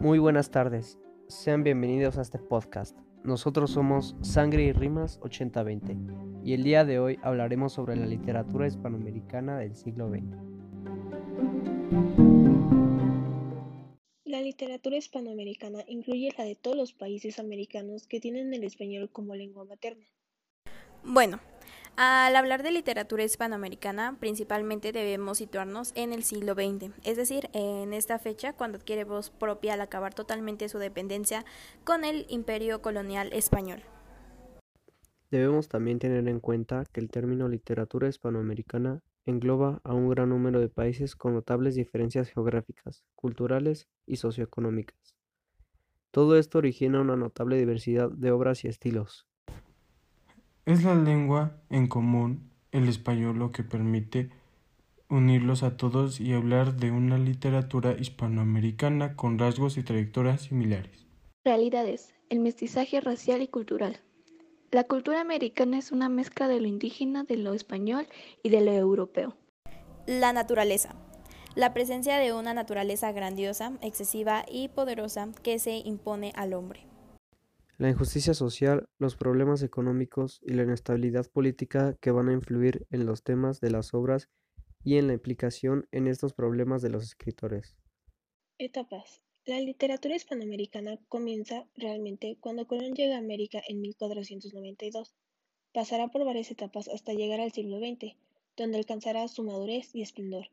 Muy buenas tardes, sean bienvenidos a este podcast. Nosotros somos Sangre y Rimas 8020 y el día de hoy hablaremos sobre la literatura hispanoamericana del siglo XX. La literatura hispanoamericana incluye la de todos los países americanos que tienen el español como lengua materna. Bueno, al hablar de literatura hispanoamericana, principalmente debemos situarnos en el siglo XX, es decir, en esta fecha cuando adquiere voz propia al acabar totalmente su dependencia con el imperio colonial español. Debemos también tener en cuenta que el término literatura hispanoamericana engloba a un gran número de países con notables diferencias geográficas, culturales y socioeconómicas. Todo esto origina una notable diversidad de obras y estilos, es la lengua en común, el español, lo que permite unirlos a todos y hablar de una literatura hispanoamericana con rasgos y trayectorias similares. Realidades, el mestizaje racial y cultural. La cultura americana es una mezcla de lo indígena, de lo español y de lo europeo. La naturaleza. La presencia de una naturaleza grandiosa, excesiva y poderosa que se impone al hombre. La injusticia social, los problemas económicos y la inestabilidad política que van a influir en los temas de las obras y en la implicación en estos problemas de los escritores. Etapas. La literatura hispanoamericana comienza realmente cuando Colón llega a América en 1492. Pasará por varias etapas hasta llegar al siglo XX, donde alcanzará su madurez y esplendor,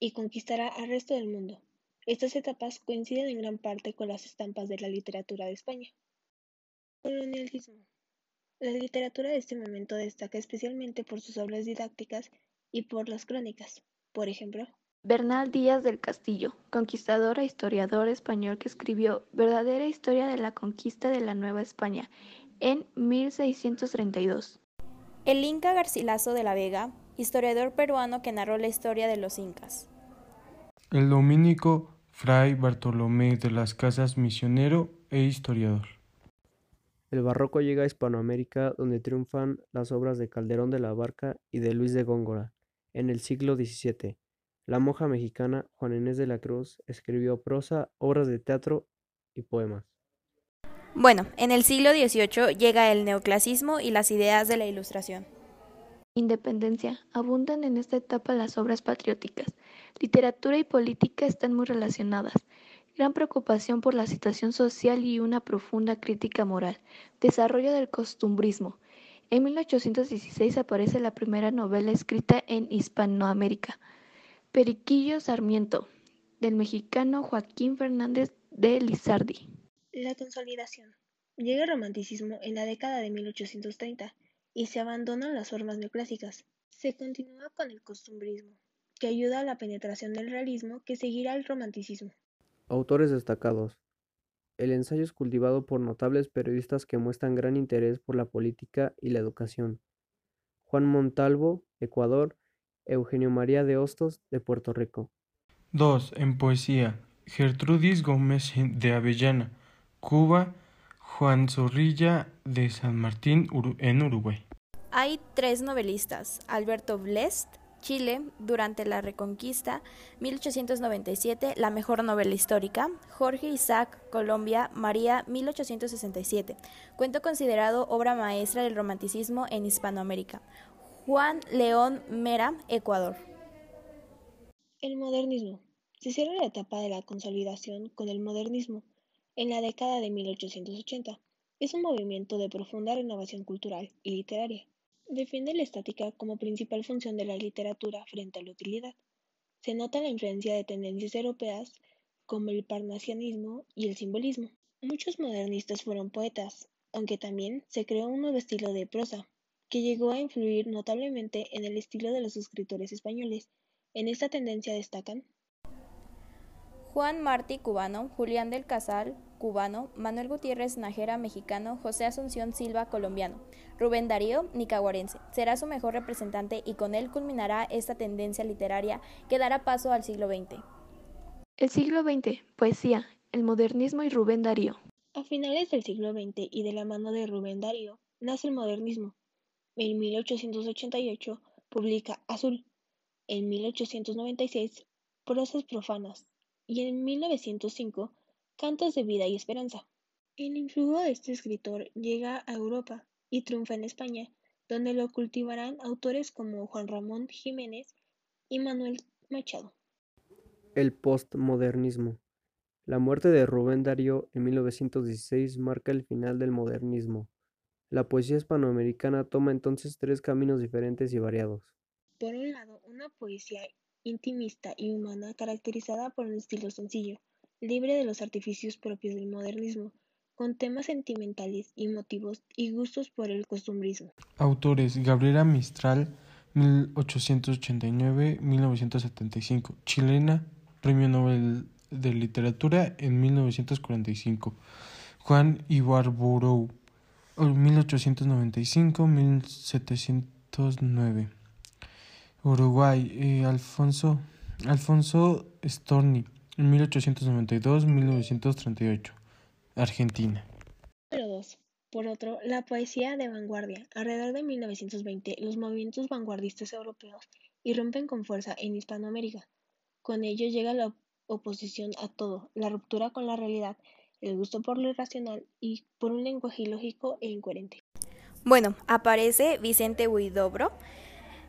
y conquistará al resto del mundo. Estas etapas coinciden en gran parte con las estampas de la literatura de España. Colonialismo. La literatura de este momento destaca especialmente por sus obras didácticas y por las crónicas. Por ejemplo, Bernal Díaz del Castillo, conquistador e historiador español que escribió Verdadera historia de la conquista de la Nueva España en 1632. El Inca Garcilaso de la Vega, historiador peruano que narró la historia de los incas. El dominico Fray Bartolomé de las Casas, misionero e historiador. El barroco llega a Hispanoamérica donde triunfan las obras de Calderón de la Barca y de Luis de Góngora. En el siglo XVII, la monja mexicana Juan Inés de la Cruz escribió prosa, obras de teatro y poemas. Bueno, en el siglo XVIII llega el neoclasismo y las ideas de la Ilustración. Independencia. Abundan en esta etapa las obras patrióticas. Literatura y política están muy relacionadas gran preocupación por la situación social y una profunda crítica moral. Desarrollo del costumbrismo. En 1816 aparece la primera novela escrita en Hispanoamérica, Periquillo Sarmiento, del mexicano Joaquín Fernández de Lizardi. La consolidación. Llega el romanticismo en la década de 1830 y se abandonan las formas neoclásicas. Se continúa con el costumbrismo, que ayuda a la penetración del realismo que seguirá el romanticismo. Autores destacados. El ensayo es cultivado por notables periodistas que muestran gran interés por la política y la educación. Juan Montalvo, Ecuador, Eugenio María de Hostos, de Puerto Rico. 2. En poesía, Gertrudis Gómez de Avellana, Cuba, Juan Zorrilla de San Martín en Uruguay. Hay tres novelistas, Alberto Blest, Chile durante la Reconquista, 1897, La mejor novela histórica, Jorge Isaac, Colombia, María, 1867, cuento considerado obra maestra del romanticismo en Hispanoamérica, Juan León Mera, Ecuador. El modernismo. Se cierra la etapa de la consolidación con el modernismo en la década de 1880. Es un movimiento de profunda renovación cultural y literaria Defiende la estática como principal función de la literatura frente a la utilidad. Se nota la influencia de tendencias europeas como el parnasianismo y el simbolismo. Muchos modernistas fueron poetas, aunque también se creó un nuevo estilo de prosa, que llegó a influir notablemente en el estilo de los escritores españoles. En esta tendencia destacan Juan Martí cubano, Julián del Casal cubano, Manuel Gutiérrez Najera mexicano, José Asunción Silva colombiano, Rubén Darío nicaragüense. Será su mejor representante y con él culminará esta tendencia literaria que dará paso al siglo XX. El siglo XX, poesía, el modernismo y Rubén Darío. A finales del siglo XX y de la mano de Rubén Darío nace el modernismo. En 1888 publica Azul. En 1896 Prosas profanas y en 1905 Cantos de vida y esperanza. El influjo de este escritor llega a Europa y triunfa en España, donde lo cultivarán autores como Juan Ramón Jiménez y Manuel Machado. El postmodernismo. La muerte de Rubén Darío en 1916 marca el final del modernismo. La poesía hispanoamericana toma entonces tres caminos diferentes y variados. Por un lado, una poesía intimista y humana caracterizada por un estilo sencillo, libre de los artificios propios del modernismo, con temas sentimentales y motivos y gustos por el costumbrismo. Autores: Gabriela Mistral, 1889-1975, chilena, Premio Nobel de Literatura en 1945. Juan Ibarburu, 1895-1709. Uruguay, eh, Alfonso, Alfonso Storni, 1892-1938. Argentina. Número 2. Por otro, la poesía de vanguardia. Alrededor de 1920, los movimientos vanguardistas europeos irrumpen con fuerza en Hispanoamérica. Con ello llega la oposición a todo, la ruptura con la realidad, el gusto por lo irracional y por un lenguaje ilógico e incoherente. Bueno, aparece Vicente Huidobro,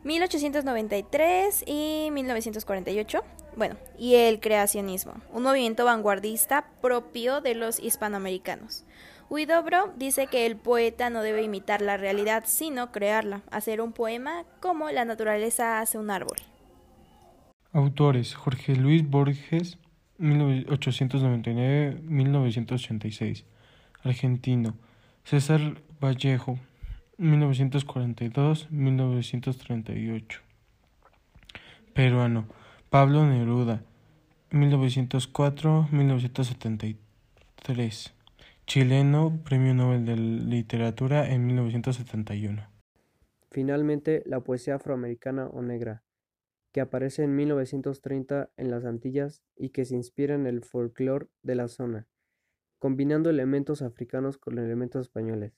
1893 y 1948. Bueno, y el creacionismo, un movimiento vanguardista propio de los hispanoamericanos. Huidobro dice que el poeta no debe imitar la realidad, sino crearla, hacer un poema como la naturaleza hace un árbol. Autores: Jorge Luis Borges, 1899-1986. Argentino. César Vallejo, 1942-1938. Peruano. Pablo Neruda, 1904-1973. Chileno, Premio Nobel de Literatura en 1971. Finalmente, la poesía afroamericana o negra, que aparece en 1930 en las Antillas y que se inspira en el folclore de la zona, combinando elementos africanos con elementos españoles.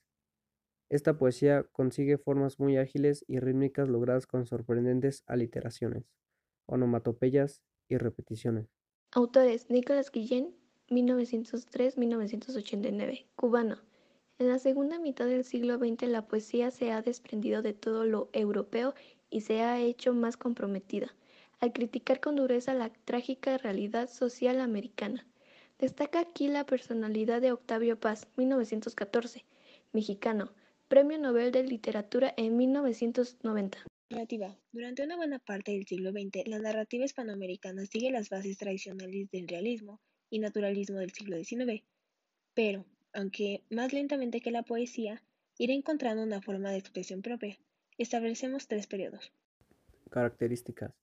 Esta poesía consigue formas muy ágiles y rítmicas logradas con sorprendentes aliteraciones, onomatopeyas y repeticiones. Autores: Nicolás Guillén, 1903-1989, cubano. En la segunda mitad del siglo XX la poesía se ha desprendido de todo lo europeo y se ha hecho más comprometida, al criticar con dureza la trágica realidad social americana. Destaca aquí la personalidad de Octavio Paz, 1914, mexicano, Premio Nobel de Literatura en 1990. Narrativa. Durante una buena parte del siglo XX, la narrativa hispanoamericana sigue las bases tradicionales del realismo y naturalismo del siglo XIX, pero, aunque más lentamente que la poesía, irá encontrando una forma de expresión propia. Establecemos tres periodos. Características.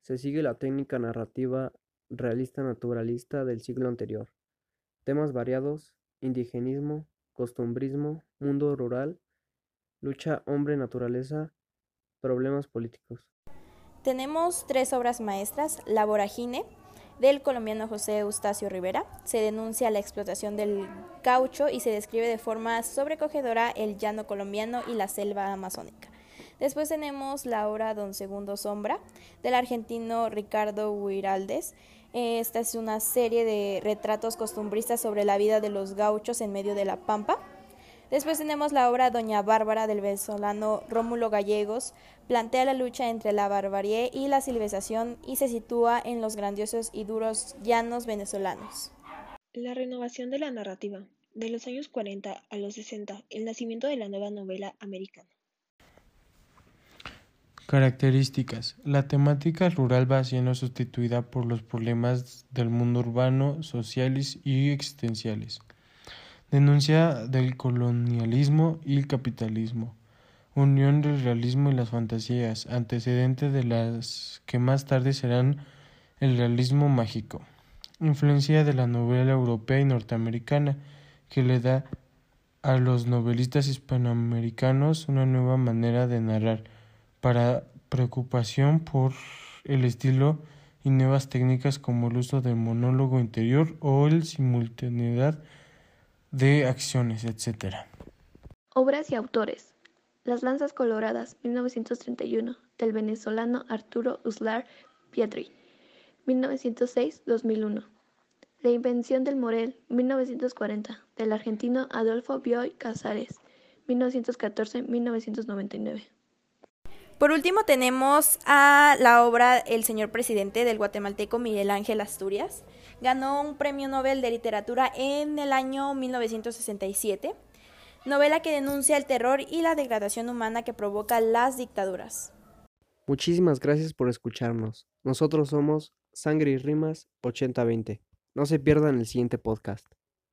Se sigue la técnica narrativa realista naturalista del siglo anterior. Temas variados, indigenismo, costumbrismo, mundo rural, lucha hombre-naturaleza, problemas políticos. Tenemos tres obras maestras, La voragine, del colombiano José Eustacio Rivera. Se denuncia la explotación del caucho y se describe de forma sobrecogedora el llano colombiano y la selva amazónica. Después tenemos la obra Don Segundo Sombra, del argentino Ricardo Huiraldes. Esta es una serie de retratos costumbristas sobre la vida de los gauchos en medio de la pampa. Después tenemos la obra Doña Bárbara del venezolano Rómulo Gallegos. Plantea la lucha entre la barbarie y la civilización y se sitúa en los grandiosos y duros llanos venezolanos. La renovación de la narrativa. De los años 40 a los 60, el nacimiento de la nueva novela americana. Características. La temática rural va siendo sustituida por los problemas del mundo urbano, sociales y existenciales. Denuncia del colonialismo y el capitalismo. Unión del realismo y las fantasías, antecedente de las que más tarde serán el realismo mágico. Influencia de la novela europea y norteamericana, que le da a los novelistas hispanoamericanos una nueva manera de narrar para preocupación por el estilo y nuevas técnicas como el uso del monólogo interior o el simultaneidad de acciones, etc. Obras y autores. Las Lanzas Coloradas, 1931, del venezolano Arturo Uslar Pietri, 1906-2001. La invención del Morel, 1940, del argentino Adolfo Bioy Casares, 1914-1999. Por último tenemos a la obra El señor presidente del guatemalteco Miguel Ángel Asturias. Ganó un premio Nobel de literatura en el año 1967, novela que denuncia el terror y la degradación humana que provoca las dictaduras. Muchísimas gracias por escucharnos. Nosotros somos Sangre y Rimas 8020. No se pierdan el siguiente podcast.